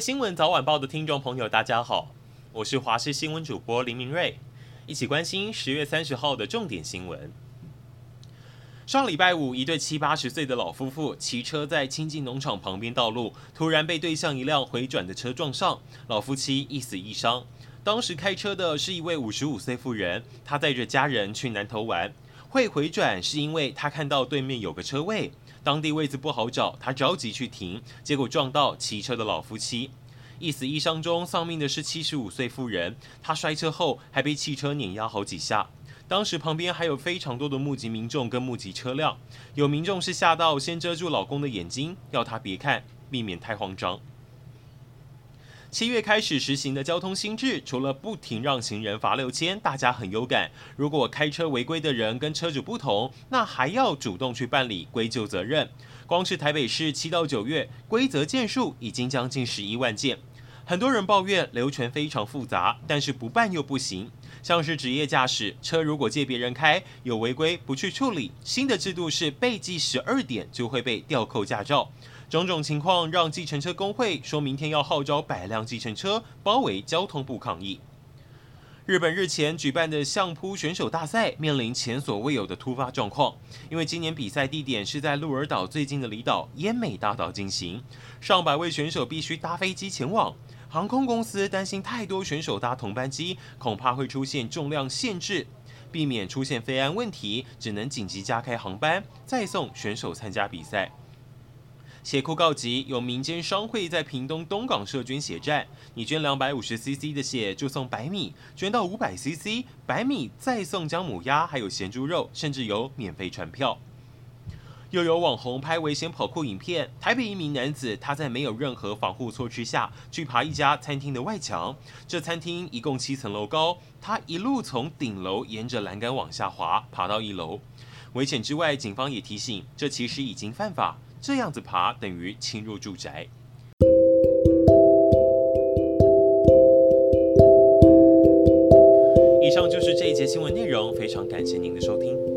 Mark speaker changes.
Speaker 1: 新闻早晚报的听众朋友，大家好，我是华视新闻主播林明瑞，一起关心十月三十号的重点新闻。上礼拜五，一对七八十岁的老夫妇骑车在清境农场旁边道路，突然被对向一辆回转的车撞上，老夫妻一死一伤。当时开车的是一位五十五岁妇人，她带着家人去南投玩，会回转是因为她看到对面有个车位，当地位置不好找，他着急去停，结果撞到骑车的老夫妻，一死一伤中丧命的是七十五岁妇人，她摔车后还被汽车碾压好几下。当时旁边还有非常多的目击民众跟目击车辆，有民众是吓到先遮住老公的眼睛，要他别看，避免太慌张。七月开始实行的交通新制，除了不停让行人罚六千，大家很有感。如果开车违规的人跟车主不同，那还要主动去办理归咎责任。光是台北市七到九月规则件数已经将近十一万件。很多人抱怨流程非常复杂，但是不办又不行。像是职业驾驶车，如果借别人开，有违规不去处理，新的制度是被记十二点就会被吊扣驾照。种种情况让计程车工会说明天要号召百辆计程车包围交通部抗议。日本日前举办的相扑选手大赛面临前所未有的突发状况，因为今年比赛地点是在鹿儿岛最近的离岛奄美大岛进行，上百位选手必须搭飞机前往。航空公司担心太多选手搭同班机，恐怕会出现重量限制，避免出现飞安问题，只能紧急加开航班，再送选手参加比赛。血库告急，有民间商会在屏东东港设捐血站，你捐两百五十 CC 的血就送白米，捐到五百 CC 白米再送姜母鸭，还有咸猪肉，甚至有免费船票。又有网红拍危险跑酷影片，台北一名男子他在没有任何防护措施下去爬一家餐厅的外墙，这餐厅一共七层楼高，他一路从顶楼沿着栏杆往下滑，爬到一楼。危险之外，警方也提醒，这其实已经犯法，这样子爬等于侵入住宅。以上就是这一节新闻内容，非常感谢您的收听。